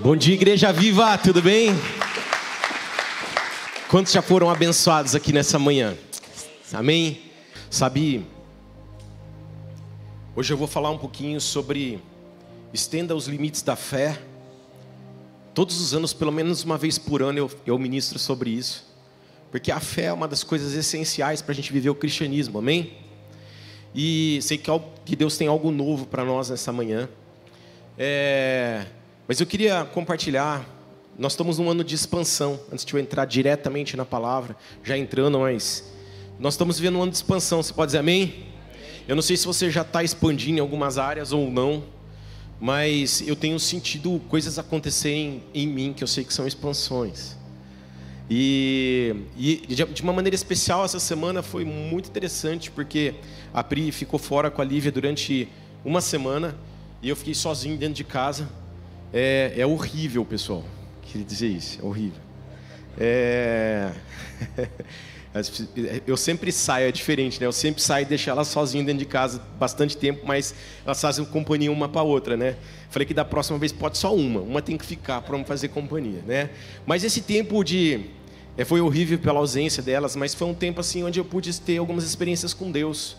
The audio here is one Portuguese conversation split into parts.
Bom dia, Igreja Viva, tudo bem? Quantos já foram abençoados aqui nessa manhã? Amém? Sabe, hoje eu vou falar um pouquinho sobre estenda os limites da fé. Todos os anos, pelo menos uma vez por ano, eu, eu ministro sobre isso, porque a fé é uma das coisas essenciais para a gente viver o cristianismo, amém? E sei que, que Deus tem algo novo para nós nessa manhã. É, mas eu queria compartilhar. Nós estamos num ano de expansão. Antes de eu entrar diretamente na palavra, já entrando, mas nós estamos vivendo um ano de expansão. Você pode dizer amém? Eu não sei se você já está expandindo em algumas áreas ou não, mas eu tenho sentido coisas acontecerem em mim que eu sei que são expansões. E, e, de uma maneira especial essa semana foi muito interessante porque a Pri ficou fora com a Lívia durante uma semana e eu fiquei sozinho dentro de casa. É, é horrível, pessoal. Queria dizer isso, é horrível. É... Eu sempre saio, é diferente, né? Eu sempre saio e deixo ela sozinha dentro de casa bastante tempo, mas elas fazem companhia uma para outra, né? Falei que da próxima vez pode só uma, uma tem que ficar para fazer companhia, né? Mas esse tempo de é, foi horrível pela ausência delas, mas foi um tempo assim onde eu pude ter algumas experiências com Deus.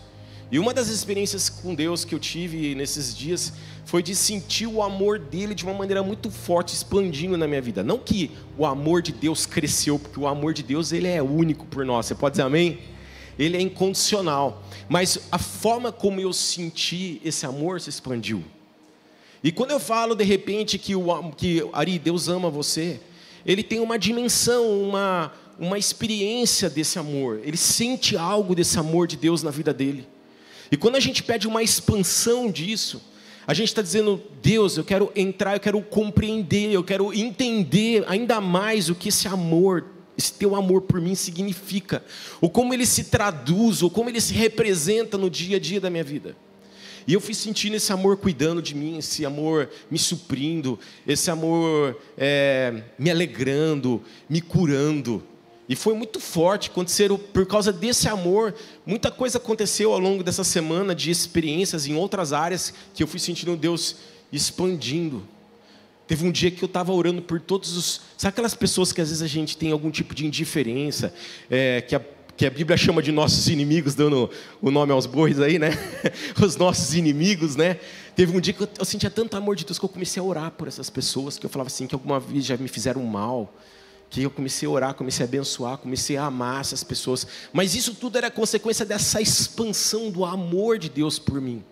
E uma das experiências com Deus que eu tive nesses dias foi de sentir o amor dele de uma maneira muito forte, expandindo na minha vida. Não que o amor de Deus cresceu, porque o amor de Deus ele é único por nós. Você pode dizer amém? Ele é incondicional. Mas a forma como eu senti esse amor se expandiu. E quando eu falo de repente que, o, que Ari, Deus ama você, ele tem uma dimensão, uma, uma experiência desse amor. Ele sente algo desse amor de Deus na vida dele. E quando a gente pede uma expansão disso, a gente está dizendo, Deus, eu quero entrar, eu quero compreender, eu quero entender ainda mais o que esse amor, esse teu amor por mim significa, ou como ele se traduz, ou como ele se representa no dia a dia da minha vida. E eu fui sentindo esse amor cuidando de mim, esse amor me suprindo, esse amor é, me alegrando, me curando. E foi muito forte, aconteceram por causa desse amor, muita coisa aconteceu ao longo dessa semana de experiências em outras áreas que eu fui sentindo Deus expandindo. Teve um dia que eu estava orando por todos os. Sabe aquelas pessoas que às vezes a gente tem algum tipo de indiferença, é, que, a, que a Bíblia chama de nossos inimigos, dando o nome aos bois aí, né? Os nossos inimigos, né? Teve um dia que eu, eu sentia tanto amor de Deus que eu comecei a orar por essas pessoas, que eu falava assim, que alguma vez já me fizeram mal que eu comecei a orar, comecei a abençoar, comecei a amar essas pessoas. Mas isso tudo era consequência dessa expansão do amor de Deus por mim.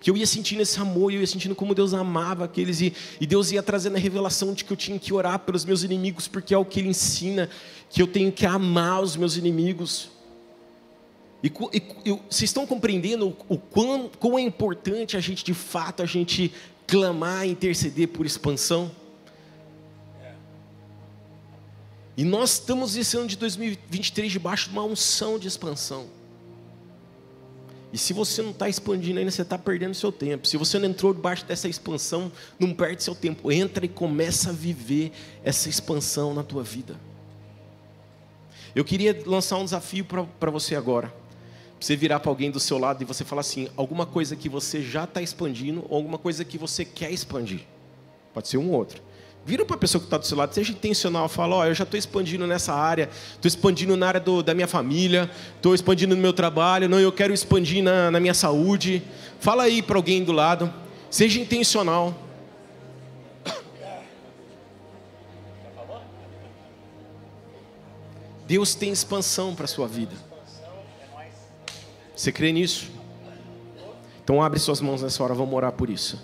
Que eu ia sentindo esse amor, eu ia sentindo como Deus amava aqueles, e, e Deus ia trazendo a revelação de que eu tinha que orar pelos meus inimigos, porque é o que Ele ensina, que eu tenho que amar os meus inimigos. E, e, e vocês estão compreendendo o, o quão, quão é importante a gente, de fato, a gente clamar, interceder por expansão? E nós estamos esse ano de 2023 debaixo de uma unção de expansão. E se você não está expandindo ainda, você está perdendo seu tempo. Se você não entrou debaixo dessa expansão, não perde seu tempo. Entra e começa a viver essa expansão na tua vida. Eu queria lançar um desafio para você agora. Você virar para alguém do seu lado e você falar assim: alguma coisa que você já está expandindo ou alguma coisa que você quer expandir. Pode ser um ou outro. Vira para a pessoa que está do seu lado, seja intencional, fala, ó, oh, eu já estou expandindo nessa área, estou expandindo na área do, da minha família, estou expandindo no meu trabalho, não, eu quero expandir na, na minha saúde. Fala aí para alguém do lado, seja intencional. Deus tem expansão para a sua vida. Você crê nisso? Então abre suas mãos nessa hora, vamos orar por isso.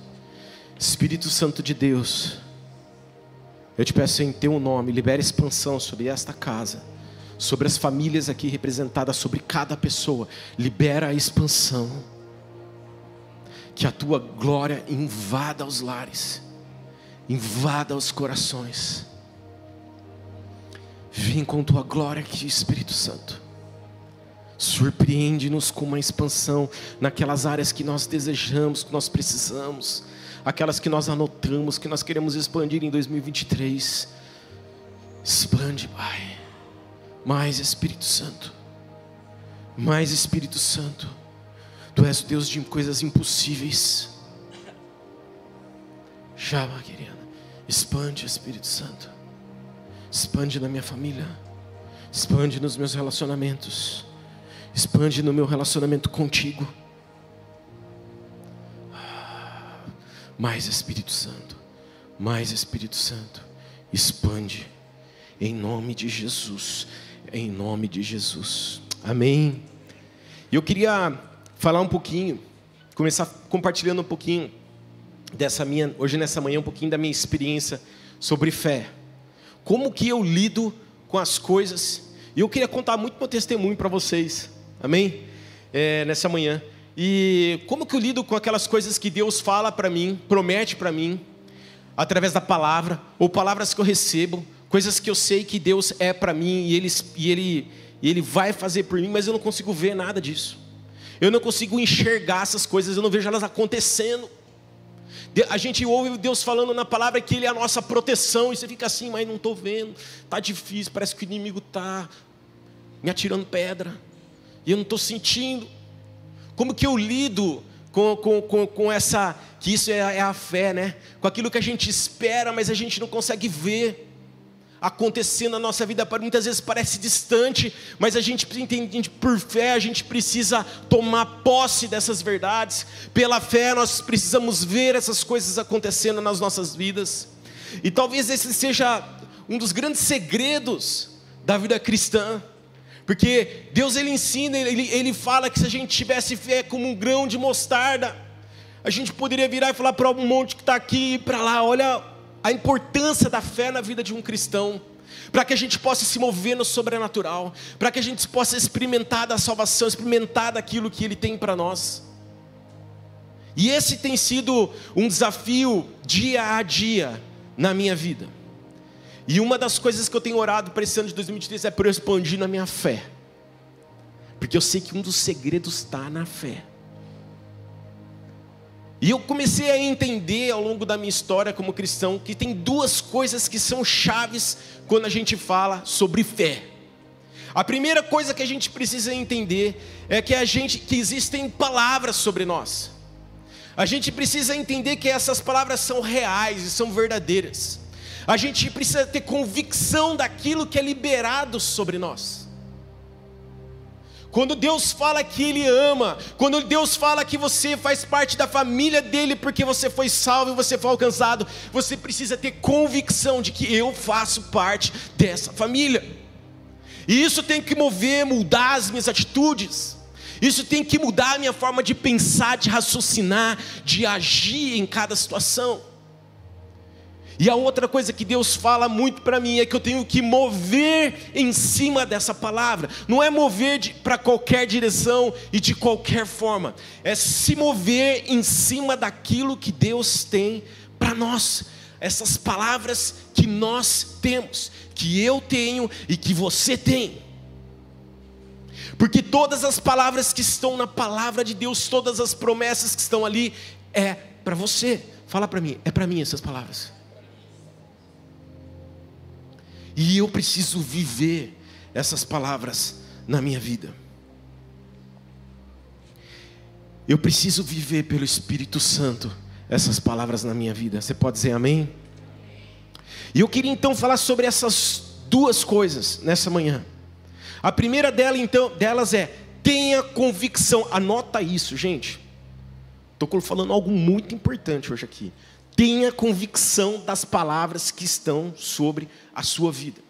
Espírito Santo de Deus. Eu te peço em teu nome, libere expansão sobre esta casa, sobre as famílias aqui representadas, sobre cada pessoa. Libera a expansão. Que a tua glória invada os lares, invada os corações. Vem com tua glória aqui, Espírito Santo. Surpreende-nos com uma expansão naquelas áreas que nós desejamos, que nós precisamos aquelas que nós anotamos, que nós queremos expandir em 2023. Expande, Pai. Mais Espírito Santo. Mais Espírito Santo. Tu és o Deus de coisas impossíveis. Chama, querida. Expande, Espírito Santo. Expande na minha família. Expande nos meus relacionamentos. Expande no meu relacionamento contigo. Mais Espírito Santo. Mais Espírito Santo. Expande. Em nome de Jesus. Em nome de Jesus. Amém. Eu queria falar um pouquinho, começar compartilhando um pouquinho dessa minha, hoje nessa manhã, um pouquinho da minha experiência sobre fé. Como que eu lido com as coisas. E eu queria contar muito meu testemunho para vocês. Amém? É, nessa manhã. E como que eu lido com aquelas coisas que Deus fala para mim, promete para mim, através da palavra, ou palavras que eu recebo, coisas que eu sei que Deus é para mim e ele, e, ele, e ele vai fazer por mim, mas eu não consigo ver nada disso. Eu não consigo enxergar essas coisas, eu não vejo elas acontecendo. A gente ouve Deus falando na palavra que Ele é a nossa proteção, e você fica assim, mas não estou vendo, está difícil, parece que o inimigo está me atirando pedra, e eu não estou sentindo. Como que eu lido com, com, com, com essa, que isso é, é a fé, né? Com aquilo que a gente espera, mas a gente não consegue ver acontecendo na nossa vida, muitas vezes parece distante, mas a gente entende por fé, a gente precisa tomar posse dessas verdades. Pela fé nós precisamos ver essas coisas acontecendo nas nossas vidas. E talvez esse seja um dos grandes segredos da vida cristã. Porque Deus ele ensina, ele, ele fala que se a gente tivesse fé como um grão de mostarda, a gente poderia virar e falar para um monte que está aqui e para lá, olha a importância da fé na vida de um cristão, para que a gente possa se mover no sobrenatural, para que a gente possa experimentar da salvação, experimentar daquilo que Ele tem para nós. E esse tem sido um desafio dia a dia na minha vida. E uma das coisas que eu tenho orado para esse ano de 2023 é por eu expandir na minha fé. Porque eu sei que um dos segredos está na fé. E eu comecei a entender ao longo da minha história como cristão que tem duas coisas que são chaves quando a gente fala sobre fé. A primeira coisa que a gente precisa entender é que a gente que existem palavras sobre nós. A gente precisa entender que essas palavras são reais e são verdadeiras. A gente precisa ter convicção daquilo que é liberado sobre nós. Quando Deus fala que Ele ama, quando Deus fala que você faz parte da família dele porque você foi salvo e você foi alcançado, você precisa ter convicção de que eu faço parte dessa família. E isso tem que mover, mudar as minhas atitudes. Isso tem que mudar a minha forma de pensar, de raciocinar, de agir em cada situação. E a outra coisa que Deus fala muito para mim é que eu tenho que mover em cima dessa palavra. Não é mover para qualquer direção e de qualquer forma. É se mover em cima daquilo que Deus tem para nós. Essas palavras que nós temos, que eu tenho e que você tem. Porque todas as palavras que estão na palavra de Deus, todas as promessas que estão ali, é para você. Fala para mim, é para mim essas palavras. E eu preciso viver essas palavras na minha vida. Eu preciso viver pelo Espírito Santo essas palavras na minha vida. Você pode dizer amém? E eu queria então falar sobre essas duas coisas nessa manhã. A primeira dela, então, delas é tenha convicção. Anota isso, gente. Estou falando algo muito importante hoje aqui tenha convicção das palavras que estão sobre a sua vida.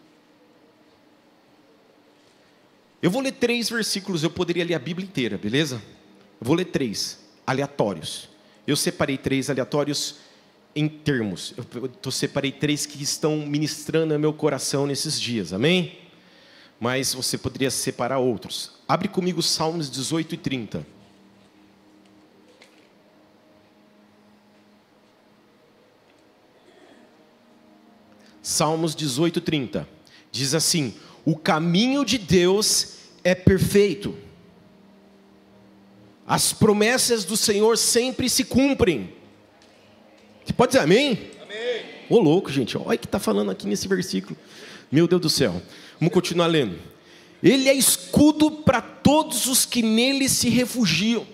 Eu vou ler três versículos, eu poderia ler a Bíblia inteira, beleza? Eu vou ler três, aleatórios. Eu separei três aleatórios em termos. Eu, eu separei três que estão ministrando no meu coração nesses dias, amém? Mas você poderia separar outros. Abre comigo Salmos 18 e 30. Salmos 18, 30. Diz assim: O caminho de Deus é perfeito, as promessas do Senhor sempre se cumprem. Você pode dizer amém? Amém. Ô louco, gente, olha o que está falando aqui nesse versículo. Meu Deus do céu. Vamos continuar lendo. Ele é escudo para todos os que nele se refugiam.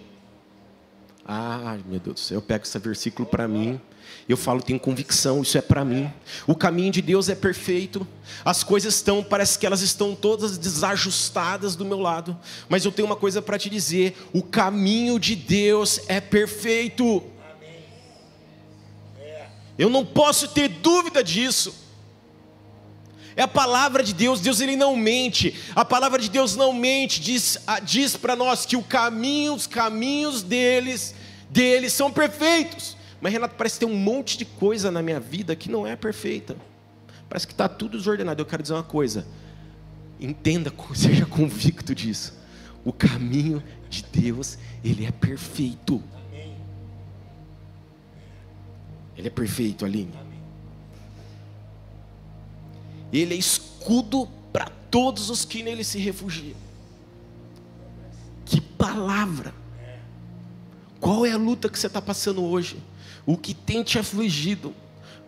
Ah, meu Deus do céu, eu pego esse versículo para mim. Eu falo, tenho convicção, isso é para mim. O caminho de Deus é perfeito. As coisas estão, parece que elas estão todas desajustadas do meu lado. Mas eu tenho uma coisa para te dizer: o caminho de Deus é perfeito. Eu não posso ter dúvida disso. É a palavra de Deus, Deus ele não mente. A palavra de Deus não mente, diz, diz para nós que o caminho, os caminhos deles, deles são perfeitos. Mas Renato, parece ter um monte de coisa na minha vida que não é perfeita. Parece que está tudo desordenado. Eu quero dizer uma coisa. Entenda, seja convicto disso. O caminho de Deus, ele é perfeito. Ele é perfeito, Aline. Ele é escudo para todos os que nele se refugiam. Que palavra! Qual é a luta que você está passando hoje? O que tem te afligido?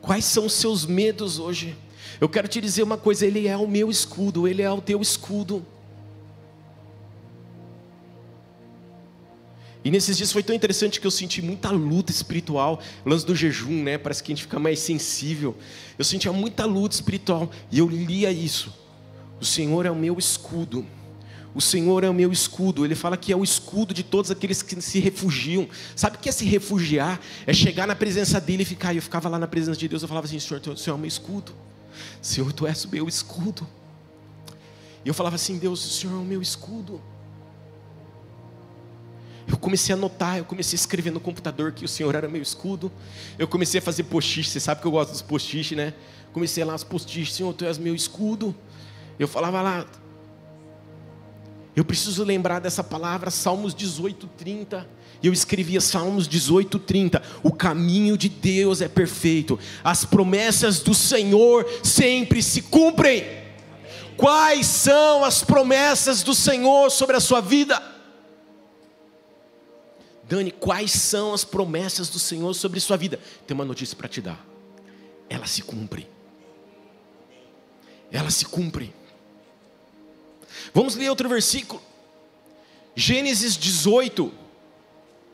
Quais são os seus medos hoje? Eu quero te dizer uma coisa: Ele é o meu escudo, Ele é o teu escudo. E nesses dias foi tão interessante que eu senti muita luta espiritual, lance do jejum, né? Parece que a gente fica mais sensível. Eu sentia muita luta espiritual e eu lia isso. O Senhor é o meu escudo. O Senhor é o meu escudo. Ele fala que é o escudo de todos aqueles que se refugiam. Sabe o que é se refugiar? É chegar na presença dele e ficar. Eu ficava lá na presença de Deus. Eu falava assim: Senhor, o Senhor é o meu escudo. Senhor, tu és o meu escudo. E eu falava assim: Deus, o Senhor é o meu escudo. Eu comecei a notar, eu comecei a escrever no computador que o Senhor era meu escudo. Eu comecei a fazer postiche, você sabe que eu gosto dos postiches, né? Comecei lá os postiches, Senhor, tu és meu escudo. Eu falava lá, eu preciso lembrar dessa palavra, Salmos 18, 30. E eu escrevia Salmos 18, 30. O caminho de Deus é perfeito, as promessas do Senhor sempre se cumprem. Quais são as promessas do Senhor sobre a sua vida? Dani, quais são as promessas do Senhor sobre sua vida? Tem uma notícia para te dar. Ela se cumpre. Ela se cumpre. Vamos ler outro versículo. Gênesis 18.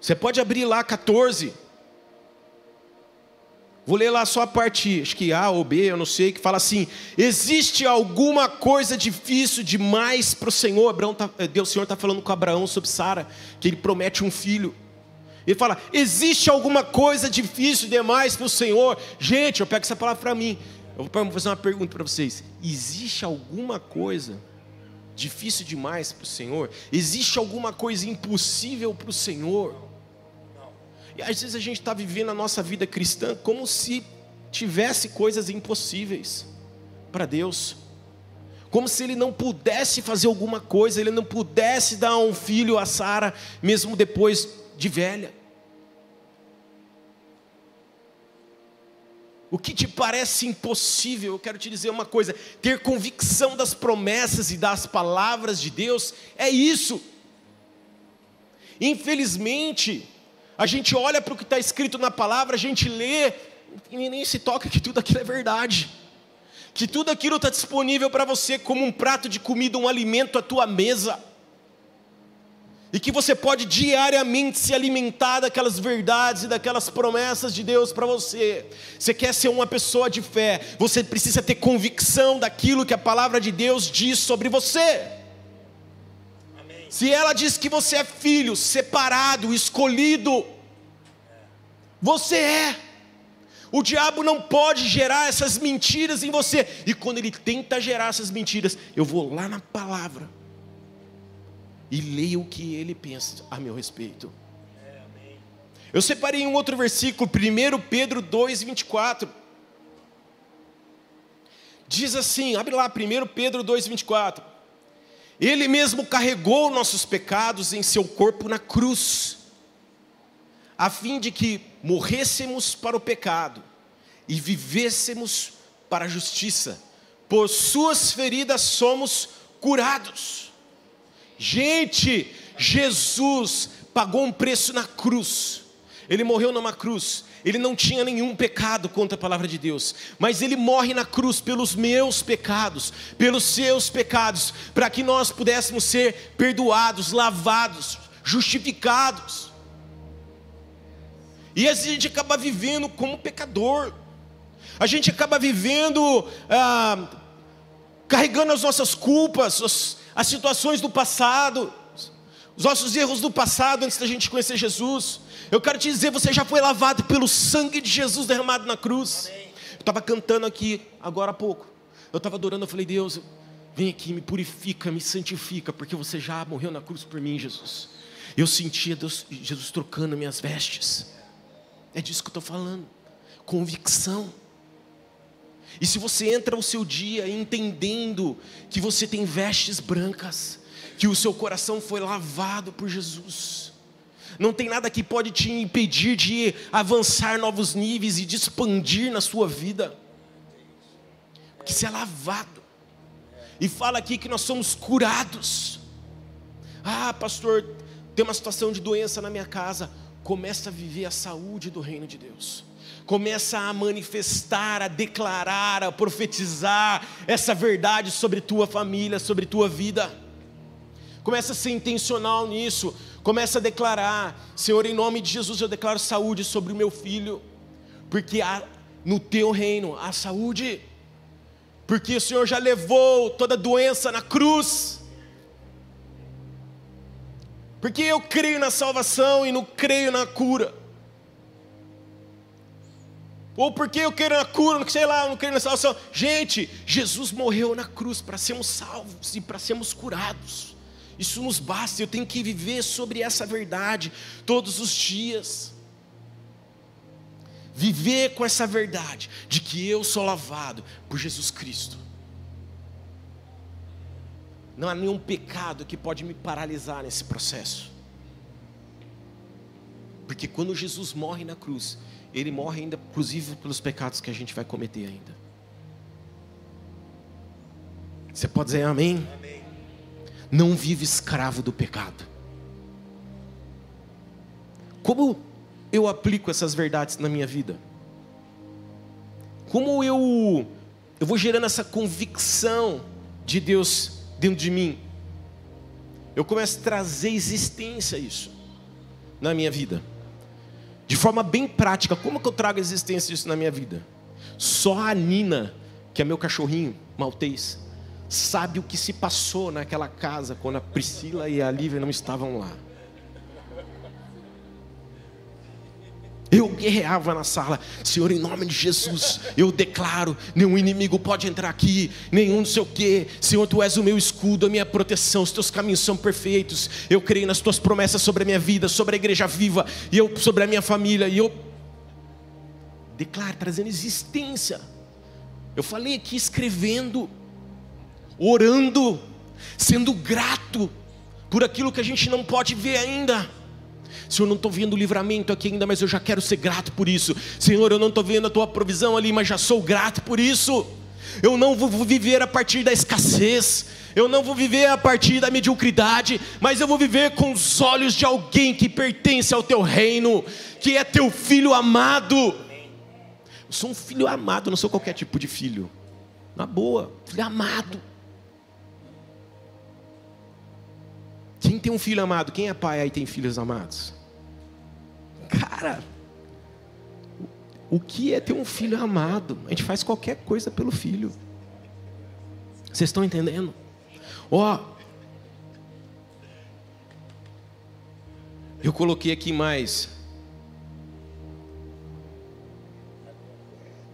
Você pode abrir lá 14. Vou ler lá só a parte, acho que A ou B, eu não sei, que fala assim: existe alguma coisa difícil demais para o Senhor? Abraão tá, Deus, o Senhor está falando com Abraão sobre Sara, que ele promete um filho. Ele fala: existe alguma coisa difícil demais para o Senhor? Gente, eu pego essa palavra para mim. Eu vou fazer uma pergunta para vocês: existe alguma coisa difícil demais para o Senhor? Existe alguma coisa impossível para o Senhor? E às vezes a gente está vivendo a nossa vida cristã como se tivesse coisas impossíveis para Deus. Como se ele não pudesse fazer alguma coisa, ele não pudesse dar um filho a Sara, mesmo depois de velha. O que te parece impossível, eu quero te dizer uma coisa: ter convicção das promessas e das palavras de Deus é isso. Infelizmente, a gente olha para o que está escrito na palavra, a gente lê e nem se toca que tudo aquilo é verdade, que tudo aquilo está disponível para você como um prato de comida, um alimento à tua mesa e que você pode diariamente se alimentar daquelas verdades e daquelas promessas de Deus para você. Você quer ser uma pessoa de fé, você precisa ter convicção daquilo que a palavra de Deus diz sobre você. Se ela diz que você é filho, separado, escolhido, você é. O diabo não pode gerar essas mentiras em você. E quando ele tenta gerar essas mentiras, eu vou lá na palavra e leia o que ele pensa a meu respeito. Eu separei um outro versículo, 1 Pedro 2, 24. Diz assim, abre lá, 1 Pedro 2, 24. Ele mesmo carregou nossos pecados em seu corpo na cruz, a fim de que morrêssemos para o pecado e vivêssemos para a justiça. Por suas feridas somos curados. Gente, Jesus pagou um preço na cruz. Ele morreu numa cruz. Ele não tinha nenhum pecado contra a palavra de Deus, mas ele morre na cruz pelos meus pecados, pelos seus pecados, para que nós pudéssemos ser perdoados, lavados, justificados. E a gente acaba vivendo como pecador. A gente acaba vivendo, ah, carregando as nossas culpas, as, as situações do passado, os nossos erros do passado antes da gente conhecer Jesus. Eu quero te dizer, você já foi lavado pelo sangue de Jesus derramado na cruz. Amém. Eu estava cantando aqui agora há pouco. Eu estava adorando, eu falei, Deus, vem aqui, me purifica, me santifica, porque você já morreu na cruz por mim, Jesus. Eu sentia Deus, Jesus trocando minhas vestes. É disso que eu estou falando. Convicção. E se você entra o seu dia entendendo que você tem vestes brancas, que o seu coração foi lavado por Jesus, não tem nada que pode te impedir de avançar novos níveis e de expandir na sua vida, porque você é lavado, e fala aqui que nós somos curados. Ah, pastor, tem uma situação de doença na minha casa. Começa a viver a saúde do reino de Deus. Começa a manifestar, a declarar, a profetizar essa verdade sobre tua família, sobre tua vida. Começa a ser intencional nisso. Começa a declarar: Senhor, em nome de Jesus, eu declaro saúde sobre o meu filho, porque há, no teu reino há saúde, porque o Senhor já levou toda doença na cruz. Porque eu creio na salvação e não creio na cura. Ou porque eu quero na cura, sei lá, eu não creio na salvação. Gente, Jesus morreu na cruz para sermos salvos e para sermos curados. Isso nos basta, eu tenho que viver sobre essa verdade todos os dias. Viver com essa verdade de que eu sou lavado por Jesus Cristo. Não há nenhum pecado que pode me paralisar nesse processo. Porque quando Jesus morre na cruz, ele morre ainda, inclusive, pelos pecados que a gente vai cometer ainda. Você pode dizer amém? amém. Não vive escravo do pecado. Como eu aplico essas verdades na minha vida? Como eu eu vou gerando essa convicção de Deus dentro de mim. Eu começo a trazer existência a isso na minha vida. De forma bem prática, como que eu trago existência disso na minha vida? Só a Nina, que é meu cachorrinho maltês, sabe o que se passou naquela casa quando a Priscila e a Lívia não estavam lá. Eu guerreava na sala, Senhor, em nome de Jesus, eu declaro: nenhum inimigo pode entrar aqui, nenhum não sei o quê. Senhor, tu és o meu escudo, a minha proteção, os teus caminhos são perfeitos. Eu creio nas tuas promessas sobre a minha vida, sobre a igreja viva, e eu sobre a minha família, e eu declaro, trazendo existência. Eu falei aqui escrevendo, orando, sendo grato por aquilo que a gente não pode ver ainda. Senhor, não estou vendo o livramento aqui ainda, mas eu já quero ser grato por isso. Senhor, eu não estou vendo a tua provisão ali, mas já sou grato por isso. Eu não vou viver a partir da escassez, eu não vou viver a partir da mediocridade, mas eu vou viver com os olhos de alguém que pertence ao teu reino, que é teu filho amado. Eu sou um filho amado, não sou qualquer tipo de filho. Na boa, filho amado. Quem tem um filho amado? Quem é pai aí tem filhos amados? Cara, o que é ter um filho amado? A gente faz qualquer coisa pelo filho. Vocês estão entendendo? Ó, oh, eu coloquei aqui mais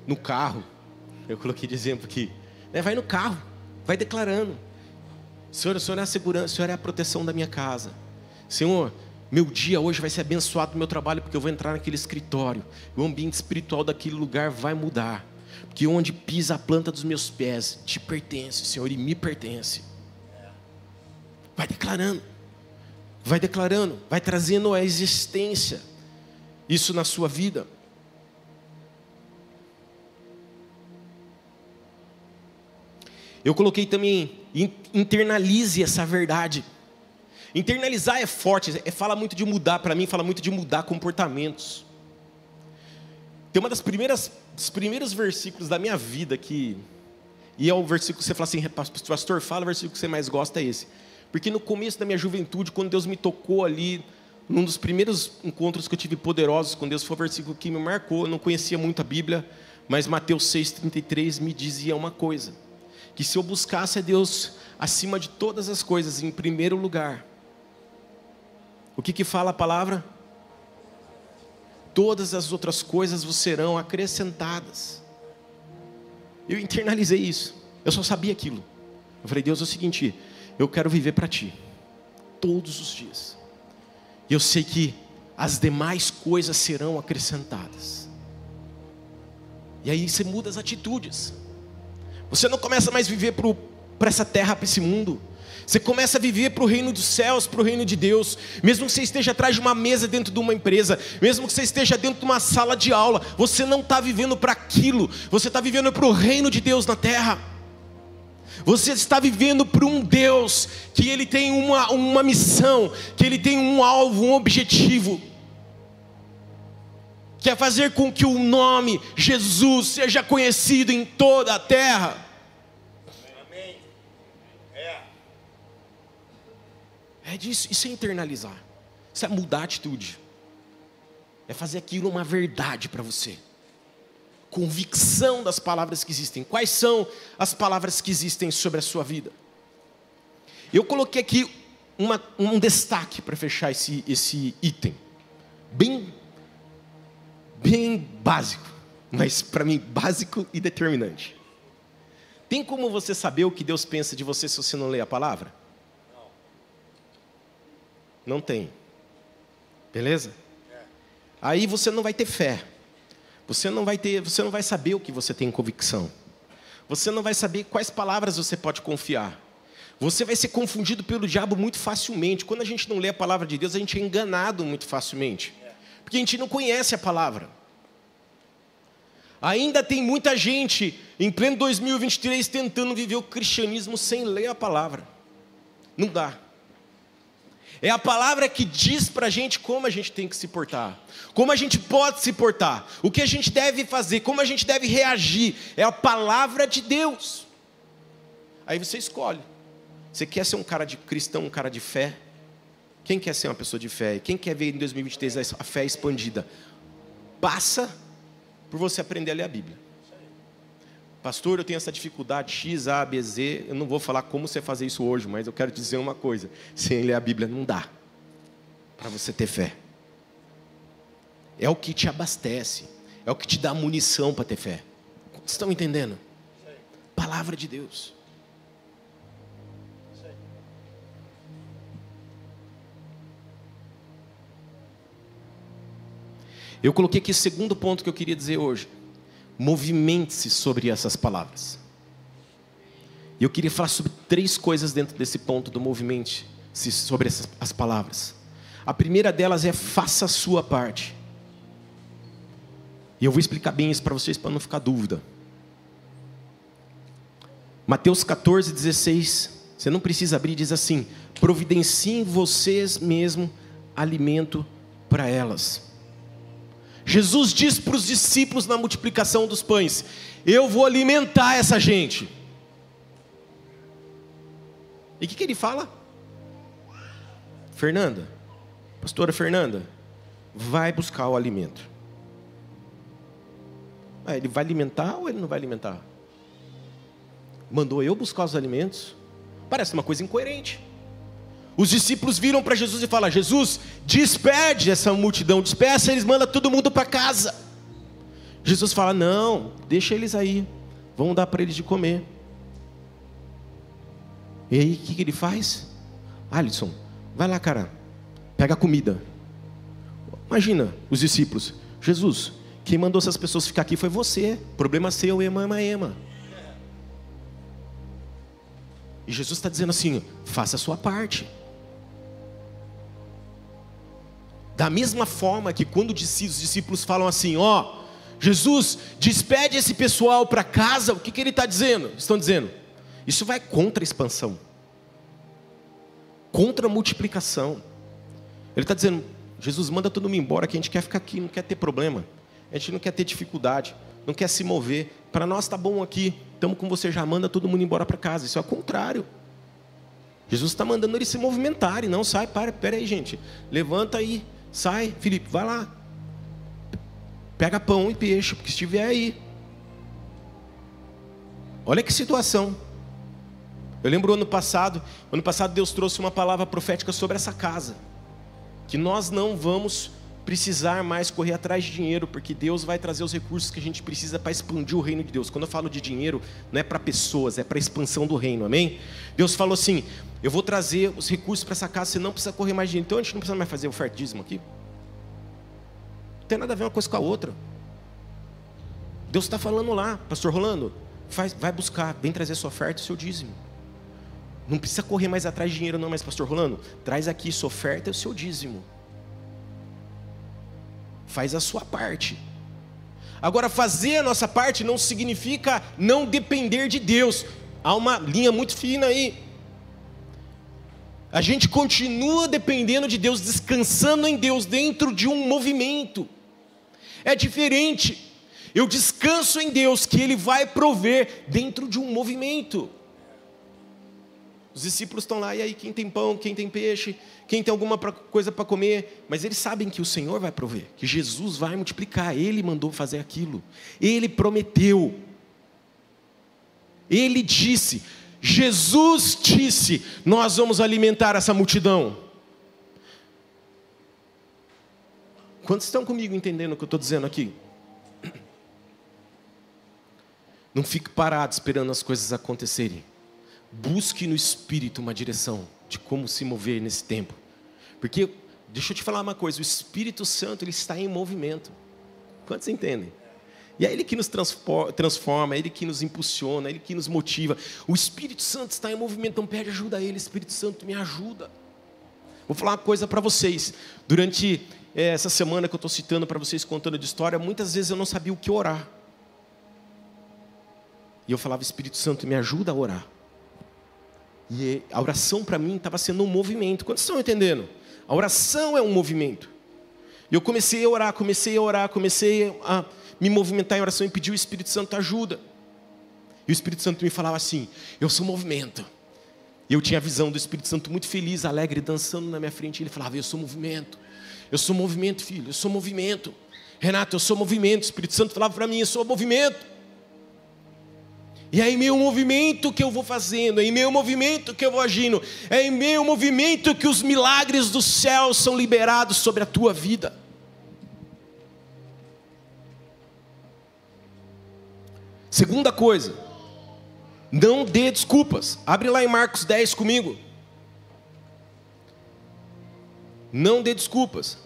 no carro. Eu coloquei de exemplo aqui. Né, vai no carro, vai declarando. Senhor, o Senhor é a segurança, o Senhor é a proteção da minha casa. Senhor, meu dia hoje vai ser abençoado no meu trabalho, porque eu vou entrar naquele escritório. O ambiente espiritual daquele lugar vai mudar. Porque onde pisa a planta dos meus pés, te pertence, Senhor, e me pertence. Vai declarando, vai declarando, vai trazendo a existência, isso na sua vida. Eu coloquei também, internalize essa verdade. Internalizar é forte, é, fala muito de mudar, para mim fala muito de mudar comportamentos. Tem uma das primeiras, dos primeiros versículos da minha vida que, e é o versículo que você fala assim, pastor, fala o versículo que você mais gosta é esse. Porque no começo da minha juventude, quando Deus me tocou ali um dos primeiros encontros que eu tive poderosos com Deus foi o versículo que me marcou. Eu não conhecia muito a Bíblia, mas Mateus 6,33 me dizia uma coisa: que se eu buscasse a Deus acima de todas as coisas, em primeiro lugar, o que, que fala a palavra? Todas as outras coisas vos serão acrescentadas. Eu internalizei isso, eu só sabia aquilo. Eu falei, Deus, é o seguinte, eu quero viver para Ti, todos os dias. E eu sei que as demais coisas serão acrescentadas. E aí você muda as atitudes. Você não começa mais a viver para essa terra, para esse mundo. Você começa a viver para o reino dos céus, para o reino de Deus. Mesmo que você esteja atrás de uma mesa dentro de uma empresa, mesmo que você esteja dentro de uma sala de aula, você não está vivendo para aquilo, você está vivendo para o reino de Deus na terra. Você está vivendo para um Deus que Ele tem uma, uma missão, que Ele tem um alvo, um objetivo. Que é fazer com que o nome Jesus seja conhecido em toda a terra. Amém. É. É disso, isso é internalizar. Isso é mudar a atitude. É fazer aquilo uma verdade para você convicção das palavras que existem. Quais são as palavras que existem sobre a sua vida? Eu coloquei aqui uma, um destaque para fechar esse, esse item, bem, bem básico, mas para mim básico e determinante. Tem como você saber o que Deus pensa de você se você não lê a palavra? Não. Tem. Beleza? É. Aí você não vai ter fé. Você não vai ter, você não vai saber o que você tem convicção. Você não vai saber quais palavras você pode confiar. Você vai ser confundido pelo diabo muito facilmente. Quando a gente não lê a palavra de Deus, a gente é enganado muito facilmente. Porque a gente não conhece a palavra. Ainda tem muita gente em pleno 2023 tentando viver o cristianismo sem ler a palavra. Não dá. É a palavra que diz para a gente como a gente tem que se portar, como a gente pode se portar, o que a gente deve fazer, como a gente deve reagir. É a palavra de Deus. Aí você escolhe. Você quer ser um cara de cristão, um cara de fé? Quem quer ser uma pessoa de fé? Quem quer ver em 2023 a fé expandida? Passa por você aprender a ler a Bíblia. Pastor, eu tenho essa dificuldade X, A, B, Z. Eu não vou falar como você fazer isso hoje, mas eu quero dizer uma coisa: sem ler a Bíblia não dá para você ter fé. É o que te abastece, é o que te dá munição para ter fé. Estão entendendo? Palavra de Deus. Eu coloquei aqui o segundo ponto que eu queria dizer hoje movimente-se sobre essas palavras. E eu queria falar sobre três coisas dentro desse ponto do movimento-se sobre essas as palavras. A primeira delas é faça a sua parte. E eu vou explicar bem isso para vocês para não ficar dúvida. Mateus 14, 16. Você não precisa abrir, diz assim: providenciem vocês mesmo alimento para elas. Jesus diz para os discípulos na multiplicação dos pães: Eu vou alimentar essa gente. E o que, que ele fala? Fernanda, pastora Fernanda, vai buscar o alimento. Ah, ele vai alimentar ou ele não vai alimentar? Mandou eu buscar os alimentos? Parece uma coisa incoerente. Os discípulos viram para Jesus e falam: Jesus, despede essa multidão, despeça, eles mandam todo mundo para casa. Jesus fala: Não, deixa eles aí, vamos dar para eles de comer. E aí, o que, que ele faz? Alisson, vai lá, cara, pega a comida. Imagina os discípulos: Jesus, quem mandou essas pessoas ficar aqui foi você, problema seu, ema, ema, ema. E Jesus está dizendo assim: faça a sua parte. Da mesma forma que quando os discípulos falam assim, ó, oh, Jesus, despede esse pessoal para casa, o que, que ele está dizendo? Estão dizendo, isso vai contra a expansão, contra a multiplicação. Ele está dizendo, Jesus, manda todo mundo embora, que a gente quer ficar aqui, não quer ter problema, a gente não quer ter dificuldade, não quer se mover. Para nós está bom aqui, estamos com você, já manda todo mundo embora para casa. Isso é o contrário. Jesus está mandando eles se movimentarem, não sai, para, pera aí, gente. Levanta aí, sai, Felipe, vai lá. Pega pão e peixe, porque estiver aí. Olha que situação. Eu lembro ano passado, ano passado Deus trouxe uma palavra profética sobre essa casa. Que nós não vamos precisar mais correr atrás de dinheiro, porque Deus vai trazer os recursos que a gente precisa para expandir o reino de Deus. Quando eu falo de dinheiro, não é para pessoas, é para expansão do reino, amém? Deus falou assim: eu vou trazer os recursos para essa casa, você não precisa correr mais dinheiro. Então a gente não precisa mais fazer oferta dízimo aqui. Não tem nada a ver uma coisa com a outra. Deus está falando lá, Pastor Rolando, faz, vai buscar, vem trazer sua oferta e seu dízimo. Não precisa correr mais atrás de dinheiro, não, mas Pastor Rolando, traz aqui sua oferta e o seu dízimo faz a sua parte. Agora, fazer a nossa parte não significa não depender de Deus. Há uma linha muito fina aí. A gente continua dependendo de Deus, descansando em Deus dentro de um movimento. É diferente. Eu descanso em Deus que Ele vai prover dentro de um movimento. Os discípulos estão lá, e aí, quem tem pão, quem tem peixe, quem tem alguma coisa para comer, mas eles sabem que o Senhor vai prover, que Jesus vai multiplicar, Ele mandou fazer aquilo, Ele prometeu, Ele disse, Jesus disse: Nós vamos alimentar essa multidão. Quantos estão comigo entendendo o que eu estou dizendo aqui? Não fique parado esperando as coisas acontecerem. Busque no Espírito uma direção de como se mover nesse tempo. Porque, deixa eu te falar uma coisa: o Espírito Santo ele está em movimento. Quantos entendem? E é Ele que nos transforma, é Ele que nos impulsiona, é Ele que nos motiva. O Espírito Santo está em movimento, então pede ajuda a Ele, Espírito Santo me ajuda. Vou falar uma coisa para vocês. Durante é, essa semana que eu estou citando para vocês, contando de história, muitas vezes eu não sabia o que orar. E eu falava, Espírito Santo, me ajuda a orar. E a oração para mim estava sendo um movimento. Quantos estão entendendo? A oração é um movimento. E eu comecei a orar, comecei a orar, comecei a me movimentar em oração e pedir o Espírito Santo ajuda. E o Espírito Santo me falava assim: Eu sou movimento. E eu tinha a visão do Espírito Santo muito feliz, alegre, dançando na minha frente. Ele falava: Eu sou movimento. Eu sou movimento, filho. Eu sou movimento. Renato, eu sou movimento. O Espírito Santo falava para mim: Eu sou movimento. E é em meu movimento que eu vou fazendo, é em meu movimento que eu vou agindo, é em meu movimento que os milagres do céu são liberados sobre a tua vida. Segunda coisa, não dê desculpas. Abre lá em Marcos 10 comigo. Não dê desculpas.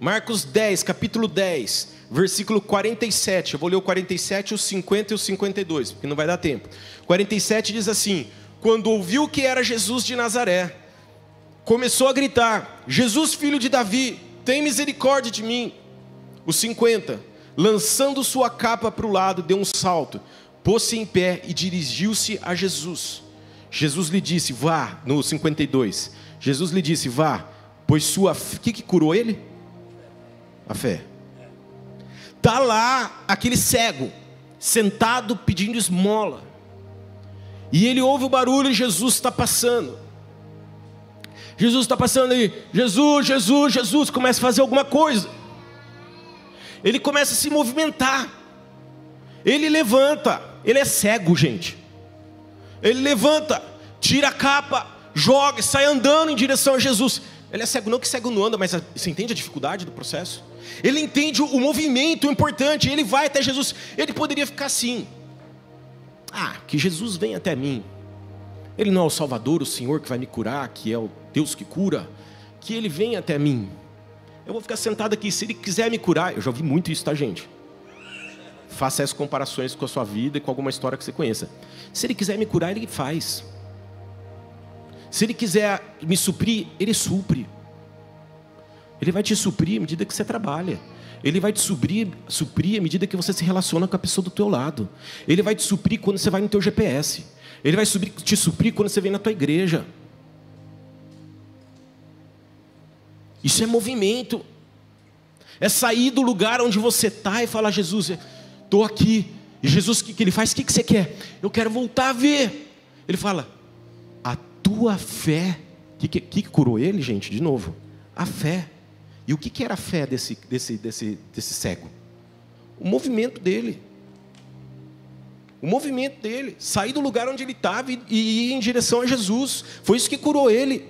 Marcos 10, capítulo 10 versículo 47. Eu vou ler o 47, o 50 e o 52, porque não vai dar tempo. 47 diz assim: Quando ouviu que era Jesus de Nazaré, começou a gritar: Jesus, filho de Davi, tem misericórdia de mim. O 50, lançando sua capa para o lado, deu um salto, pôs-se em pé e dirigiu-se a Jesus. Jesus lhe disse: Vá, no 52. Jesus lhe disse: Vá, pois sua. O que, que curou ele? A fé. Está lá aquele cego, sentado pedindo esmola. E ele ouve o barulho e Jesus está passando. Jesus está passando aí, Jesus, Jesus, Jesus, começa a fazer alguma coisa. Ele começa a se movimentar. Ele levanta, ele é cego, gente. Ele levanta, tira a capa, joga, sai andando em direção a Jesus. Ele é cego, não que cego não anda, mas você entende a dificuldade do processo? Ele entende o movimento importante, ele vai até Jesus. Ele poderia ficar assim: Ah, que Jesus venha até mim. Ele não é o Salvador, o Senhor que vai me curar, que é o Deus que cura. Que ele venha até mim. Eu vou ficar sentado aqui, se ele quiser me curar, eu já ouvi muito isso, tá, gente? Faça essas comparações com a sua vida e com alguma história que você conheça. Se ele quiser me curar, ele faz. Se ele quiser me suprir, ele supre. Ele vai te suprir à medida que você trabalha. Ele vai te suprir, suprir à medida que você se relaciona com a pessoa do teu lado. Ele vai te suprir quando você vai no teu GPS. Ele vai te suprir quando você vem na tua igreja. Isso é movimento. É sair do lugar onde você está e falar, Jesus, estou aqui. E Jesus, o que, que ele faz? O que, que você quer? Eu quero voltar a ver. Ele fala, tua fé. O que, que, que curou ele, gente? De novo, a fé. E o que, que era a fé desse, desse, desse, desse cego? O movimento dele. O movimento dele. Sair do lugar onde ele estava e ir em direção a Jesus. Foi isso que curou ele.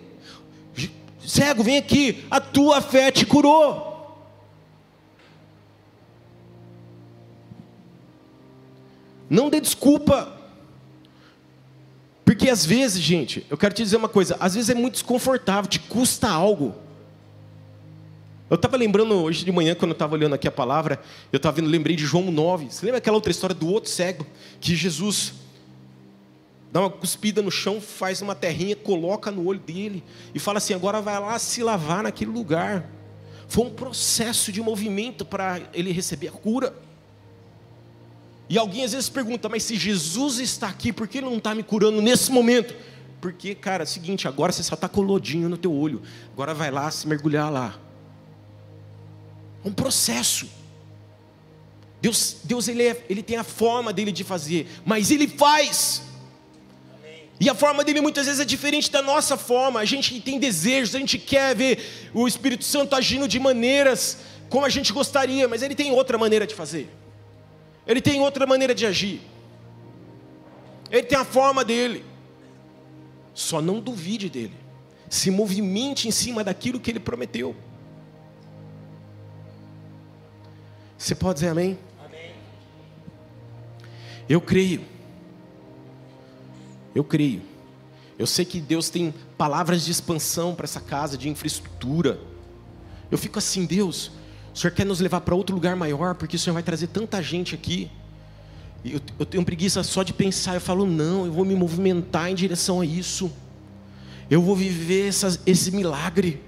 Cego, vem aqui. A tua fé te curou. Não dê desculpa. Porque às vezes, gente, eu quero te dizer uma coisa: às vezes é muito desconfortável, te custa algo. Eu estava lembrando hoje de manhã, quando eu estava olhando aqui a palavra, eu estava vendo, lembrei de João 9. Você lembra aquela outra história do outro cego? Que Jesus dá uma cuspida no chão, faz uma terrinha, coloca no olho dele e fala assim: agora vai lá se lavar naquele lugar. Foi um processo de movimento para ele receber a cura. E alguém às vezes pergunta, mas se Jesus está aqui, por que ele não está me curando nesse momento? Porque, cara, é o seguinte, agora você só está com lodinho no teu olho. Agora vai lá se mergulhar lá. É um processo. Deus, Deus ele, é, ele tem a forma dele de fazer, mas ele faz. E a forma dele muitas vezes é diferente da nossa forma. A gente tem desejos, a gente quer ver o Espírito Santo agindo de maneiras como a gente gostaria, mas ele tem outra maneira de fazer. Ele tem outra maneira de agir. Ele tem a forma dele. Só não duvide dele. Se movimente em cima daquilo que ele prometeu. Você pode dizer amém? Amém. Eu creio. Eu creio. Eu sei que Deus tem palavras de expansão para essa casa, de infraestrutura. Eu fico assim, Deus, o Senhor quer nos levar para outro lugar maior, porque o Senhor vai trazer tanta gente aqui. Eu, eu tenho preguiça só de pensar. Eu falo, não, eu vou me movimentar em direção a isso. Eu vou viver esse milagre.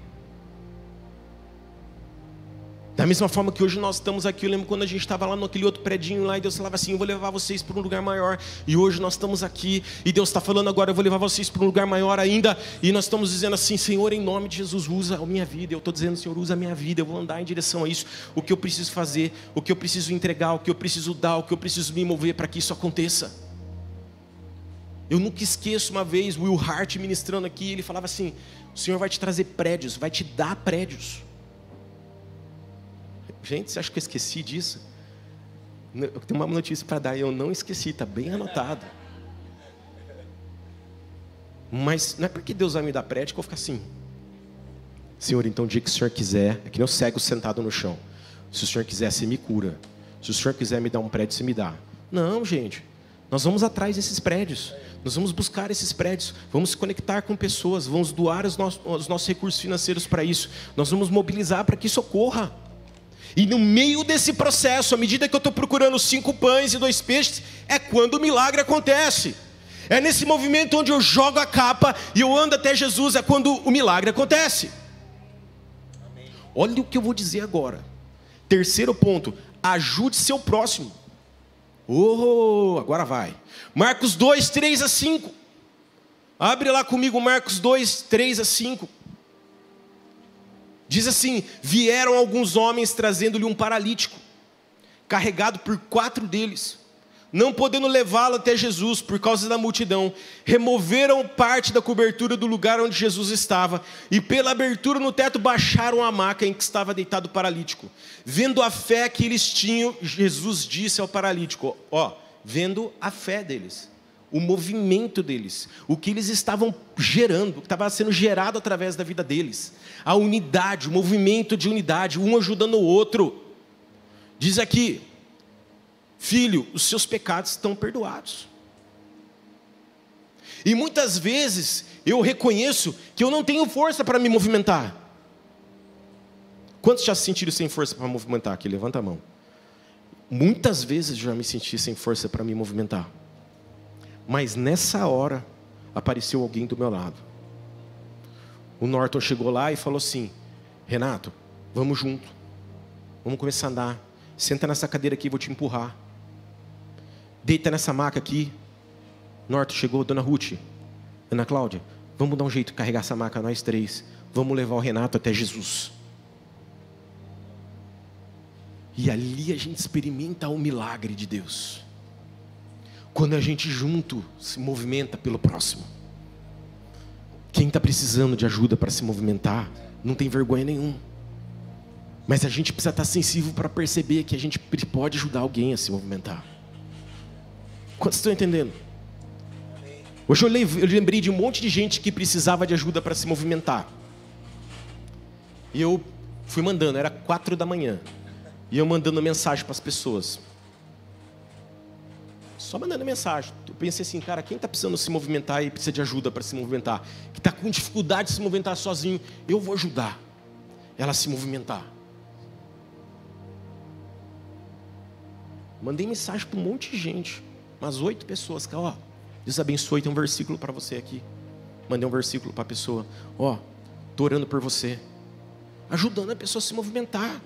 Da mesma forma que hoje nós estamos aqui, eu lembro quando a gente estava lá naquele outro predinho lá e Deus falava assim: Eu vou levar vocês para um lugar maior. E hoje nós estamos aqui e Deus está falando agora: Eu vou levar vocês para um lugar maior ainda. E nós estamos dizendo assim: Senhor, em nome de Jesus, usa a minha vida. Eu estou dizendo: Senhor, usa a minha vida. Eu vou andar em direção a isso. O que eu preciso fazer, o que eu preciso entregar, o que eu preciso dar, o que eu preciso me mover para que isso aconteça. Eu nunca esqueço uma vez Will Hart ministrando aqui. Ele falava assim: O Senhor vai te trazer prédios, vai te dar prédios. Gente, você acha que eu esqueci disso? Eu tenho uma notícia para dar, eu não esqueci, está bem anotado. Mas não é porque Deus vai me dar prédio que eu vou ficar assim. Senhor, então o dia que o Senhor quiser, é que nem eu cego sentado no chão. Se o Senhor quiser, você me cura. Se o Senhor quiser me dar um prédio, você me dá. Não, gente. Nós vamos atrás desses prédios. Nós vamos buscar esses prédios. Vamos se conectar com pessoas. Vamos doar os nossos, os nossos recursos financeiros para isso. Nós vamos mobilizar para que isso ocorra. E no meio desse processo, à medida que eu estou procurando cinco pães e dois peixes, é quando o milagre acontece. É nesse movimento onde eu jogo a capa e eu ando até Jesus, é quando o milagre acontece. Olha o que eu vou dizer agora. Terceiro ponto: ajude seu próximo. Oh, agora vai. Marcos 2, 3 a 5. Abre lá comigo Marcos 2, 3 a 5. Diz assim: vieram alguns homens trazendo-lhe um paralítico, carregado por quatro deles, não podendo levá-lo até Jesus por causa da multidão, removeram parte da cobertura do lugar onde Jesus estava e, pela abertura no teto, baixaram a maca em que estava deitado o paralítico. Vendo a fé que eles tinham, Jesus disse ao paralítico: Ó, vendo a fé deles o movimento deles, o que eles estavam gerando, o que estava sendo gerado através da vida deles, a unidade, o movimento de unidade, um ajudando o outro. Diz aqui, filho, os seus pecados estão perdoados. E muitas vezes eu reconheço que eu não tenho força para me movimentar. Quantos já se sentiram sem força para movimentar aqui? Levanta a mão. Muitas vezes já me senti sem força para me movimentar. Mas nessa hora apareceu alguém do meu lado. O Norton chegou lá e falou assim: Renato, vamos junto. Vamos começar a andar. Senta nessa cadeira aqui, vou te empurrar. Deita nessa maca aqui. Norton chegou, Dona Ruth, Ana Cláudia, vamos dar um jeito de carregar essa maca nós três. Vamos levar o Renato até Jesus. E ali a gente experimenta o milagre de Deus quando a gente junto se movimenta pelo próximo. Quem está precisando de ajuda para se movimentar, não tem vergonha nenhuma. Mas a gente precisa estar sensível para perceber que a gente pode ajudar alguém a se movimentar. Quantos estão entendendo? Hoje eu lembrei de um monte de gente que precisava de ajuda para se movimentar. E eu fui mandando, era quatro da manhã. E eu mandando mensagem para as pessoas. Só mandando mensagem. Eu pensei assim, cara, quem está precisando se movimentar e precisa de ajuda para se movimentar, que está com dificuldade de se movimentar sozinho, eu vou ajudar ela a se movimentar. Mandei mensagem para um monte de gente, umas oito pessoas, que, ó, Deus abençoe, tem um versículo para você aqui. Mandei um versículo para a pessoa, ó, estou orando por você, ajudando a pessoa a se movimentar.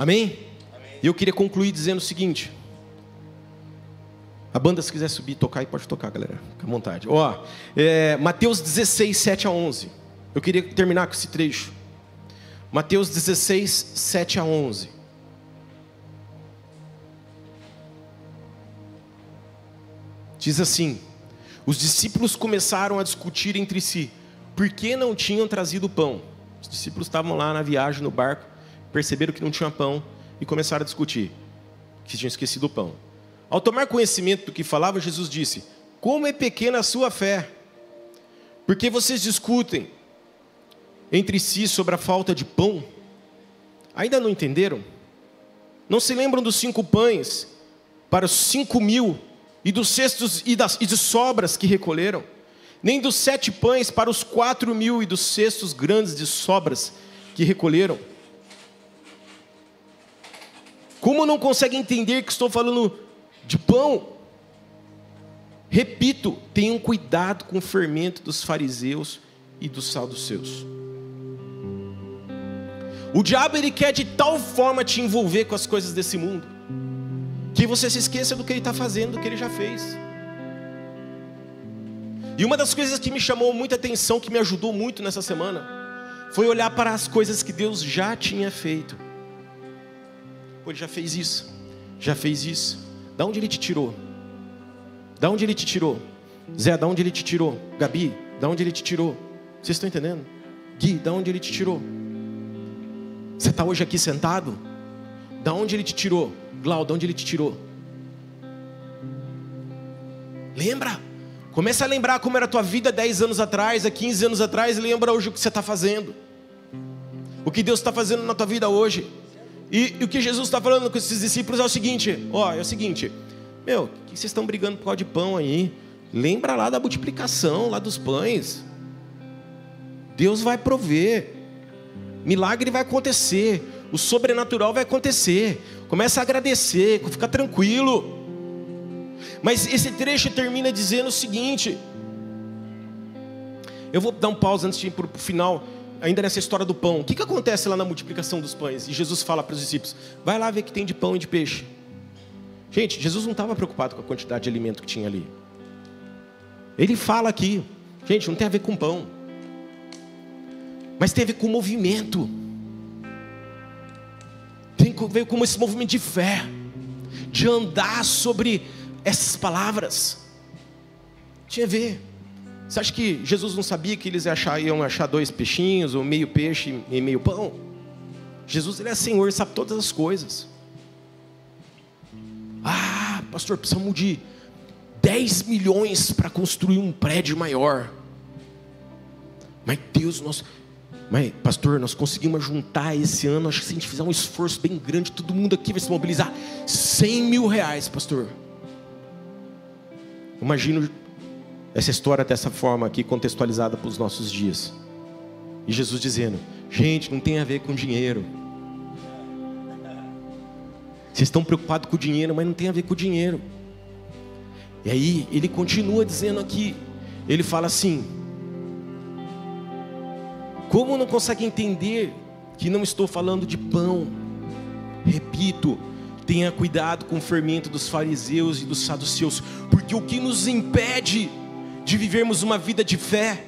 Amém? E eu queria concluir dizendo o seguinte. A banda, se quiser subir tocar, pode tocar, galera. Fica à vontade. Ó, é, Mateus 16, 7 a 11. Eu queria terminar com esse trecho. Mateus 16, 7 a 11. Diz assim: Os discípulos começaram a discutir entre si, por que não tinham trazido pão? Os discípulos estavam lá na viagem no barco, perceberam que não tinha pão e começaram a discutir que tinham esquecido o pão. Ao tomar conhecimento do que falava, Jesus disse: Como é pequena a sua fé, porque vocês discutem entre si sobre a falta de pão? Ainda não entenderam? Não se lembram dos cinco pães para os cinco mil e dos cestos e, das, e de sobras que recolheram? Nem dos sete pães para os quatro mil e dos cestos grandes de sobras que recolheram? Como não conseguem entender que estou falando de pão? Repito, tenham cuidado com o fermento dos fariseus e dos saduceus. O diabo ele quer de tal forma te envolver com as coisas desse mundo que você se esqueça do que ele está fazendo, do que ele já fez. E uma das coisas que me chamou muita atenção, que me ajudou muito nessa semana, foi olhar para as coisas que Deus já tinha feito. Ele já fez isso, já fez isso. Da onde ele te tirou? Da onde ele te tirou? Zé, da onde ele te tirou? Gabi, da onde ele te tirou? Vocês estão entendendo? Gui, da onde ele te tirou? Você está hoje aqui sentado? Da onde ele te tirou? Glau, da onde ele te tirou? Lembra? Começa a lembrar como era a tua vida 10 anos atrás, há 15 anos atrás, e lembra hoje o que você está fazendo. O que Deus está fazendo na tua vida hoje. E, e o que Jesus está falando com esses discípulos é o seguinte: ó, é o seguinte, meu, que vocês estão brigando por causa de pão aí? Lembra lá da multiplicação, lá dos pães. Deus vai prover. Milagre vai acontecer, o sobrenatural vai acontecer. Começa a agradecer, fica tranquilo. Mas esse trecho termina dizendo o seguinte: eu vou dar um pausa antes de ir para o final, ainda nessa história do pão. O que, que acontece lá na multiplicação dos pães? E Jesus fala para os discípulos: vai lá ver que tem de pão e de peixe. Gente, Jesus não estava preocupado com a quantidade de alimento que tinha ali. Ele fala aqui, gente, não tem a ver com pão mas tem a ver com movimento. Tem a ver com esse movimento de fé, de andar sobre essas palavras. Tinha a ver. Você acha que Jesus não sabia que eles iam achar dois peixinhos, ou meio peixe e meio pão? Jesus ele é Senhor, sabe todas as coisas. Ah, pastor, precisamos de 10 milhões para construir um prédio maior. Mas Deus, nosso, mas, pastor, nós conseguimos juntar esse ano, acho que se a gente fizer um esforço bem grande, todo mundo aqui vai se mobilizar. 100 mil reais, pastor. Imagino essa história dessa forma aqui, contextualizada para os nossos dias. E Jesus dizendo: gente, não tem a ver com dinheiro. Vocês estão preocupados com o dinheiro, mas não tem a ver com o dinheiro. E aí ele continua dizendo aqui, ele fala assim: como não consegue entender que não estou falando de pão? Repito, tenha cuidado com o fermento dos fariseus e dos saduceus, porque o que nos impede de vivermos uma vida de fé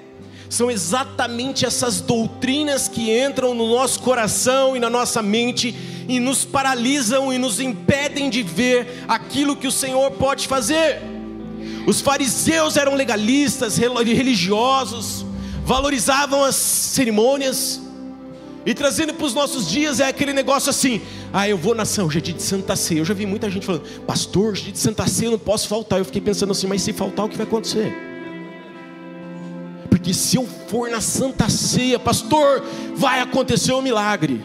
são exatamente essas doutrinas que entram no nosso coração e na nossa mente e nos paralisam e nos impedem de ver aquilo que o Senhor pode fazer. Os fariseus eram legalistas, religiosos, valorizavam as cerimônias, e trazendo para os nossos dias é aquele negócio assim: ah, eu vou na hoje é de Santa Ceia. Eu já vi muita gente falando, pastor, dia de Santa Ceia eu não posso faltar. Eu fiquei pensando assim, mas se faltar, o que vai acontecer? Porque se eu for na Santa Ceia, pastor, vai acontecer um milagre.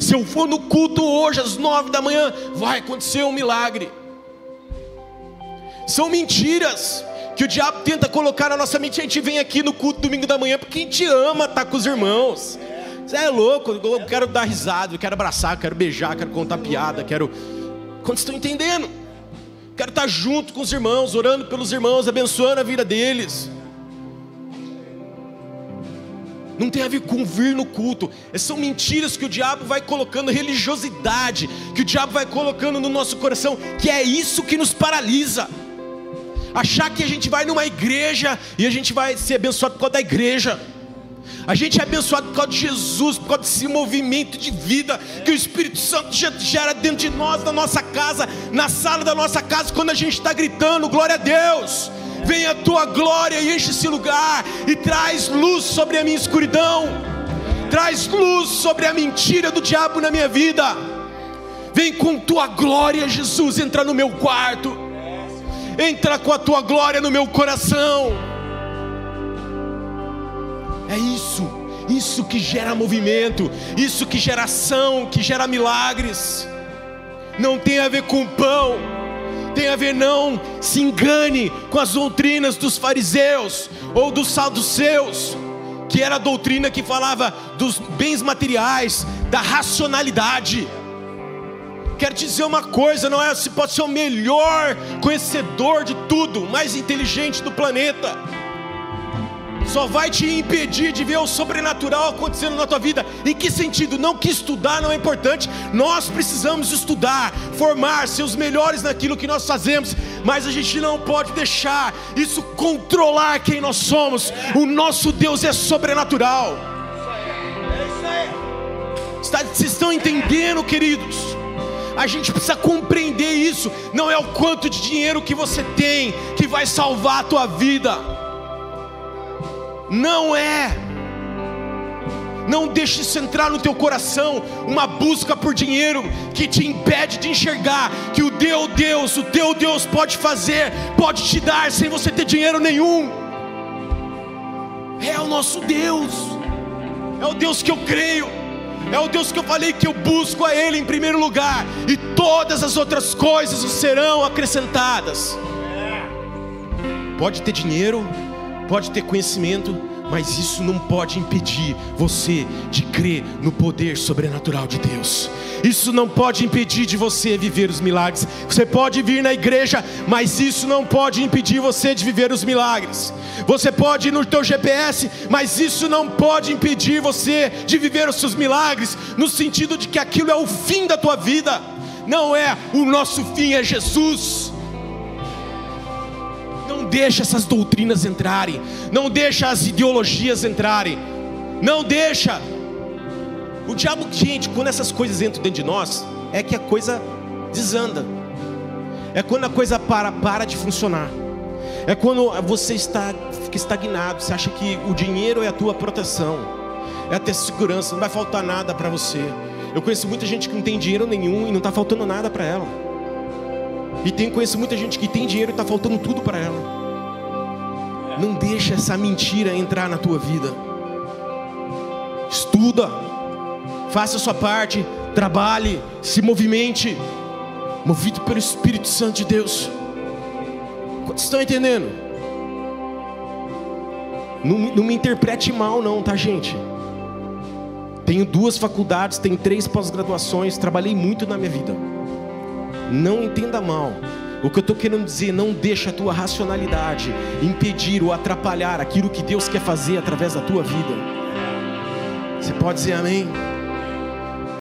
Se eu for no culto hoje às nove da manhã, vai acontecer um milagre. São mentiras que o diabo tenta colocar na nossa mente. A gente vem aqui no culto domingo da manhã porque a gente ama estar com os irmãos. Você é louco, eu quero dar risada, eu quero abraçar, quero beijar, quero contar piada, quero. Quando estão entendendo? Quero estar junto com os irmãos, orando pelos irmãos, abençoando a vida deles. Não tem a ver com vir no culto. São mentiras que o diabo vai colocando, religiosidade, que o diabo vai colocando no nosso coração, que é isso que nos paralisa achar que a gente vai numa igreja e a gente vai ser abençoado por causa da igreja. A gente é abençoado por causa de Jesus, por causa desse movimento de vida que o Espírito Santo gera dentro de nós, na nossa casa, na sala da nossa casa, quando a gente está gritando: Glória a Deus! Vem a tua glória e enche esse lugar e traz luz sobre a minha escuridão, traz luz sobre a mentira do diabo na minha vida. Vem com tua glória, Jesus, entrar no meu quarto entra com a tua glória no meu coração. É isso, isso que gera movimento, isso que gera ação, que gera milagres. Não tem a ver com pão, tem a ver não se engane com as doutrinas dos fariseus ou dos saduceus, que era a doutrina que falava dos bens materiais, da racionalidade. Quero dizer uma coisa: não é se pode ser o melhor conhecedor de tudo, mais inteligente do planeta. Só vai te impedir de ver o sobrenatural acontecendo na tua vida. Em que sentido? Não que estudar não é importante. Nós precisamos estudar, formar, ser os melhores naquilo que nós fazemos. Mas a gente não pode deixar isso controlar quem nós somos. O nosso Deus é sobrenatural. Vocês estão entendendo, queridos? A gente precisa compreender isso. Não é o quanto de dinheiro que você tem que vai salvar a tua vida. Não é. Não deixe isso entrar no teu coração, uma busca por dinheiro que te impede de enxergar que o teu Deus, o teu Deus pode fazer, pode te dar sem você ter dinheiro nenhum. É o nosso Deus. É o Deus que eu creio. É o Deus que eu falei que eu busco a Ele em primeiro lugar, e todas as outras coisas serão acrescentadas. Pode ter dinheiro, pode ter conhecimento, mas isso não pode impedir você de crer no poder sobrenatural de Deus. Isso não pode impedir de você viver os milagres. Você pode vir na igreja, mas isso não pode impedir você de viver os milagres. Você pode ir no teu GPS, mas isso não pode impedir você de viver os seus milagres, no sentido de que aquilo é o fim da tua vida. Não é, o nosso fim é Jesus. Deixa essas doutrinas entrarem, não deixa as ideologias entrarem. Não deixa o diabo, gente, quando essas coisas entram dentro de nós, é que a coisa desanda. É quando a coisa para, para de funcionar. É quando você está fica estagnado, você acha que o dinheiro é a tua proteção, é a tua segurança, não vai faltar nada para você. Eu conheço muita gente que não tem dinheiro nenhum e não está faltando nada para ela. E tem, conheço muita gente que tem dinheiro e está faltando tudo para ela. Não deixa essa mentira entrar na tua vida. Estuda, faça a sua parte, trabalhe, se movimente, movido pelo Espírito Santo de Deus. Quantos estão entendendo? Não, não me interprete mal, não, tá, gente? Tenho duas faculdades, tenho três pós-graduações, trabalhei muito na minha vida. Não entenda mal. O que eu estou querendo dizer, não deixa a tua racionalidade impedir ou atrapalhar aquilo que Deus quer fazer através da tua vida. Você pode dizer amém?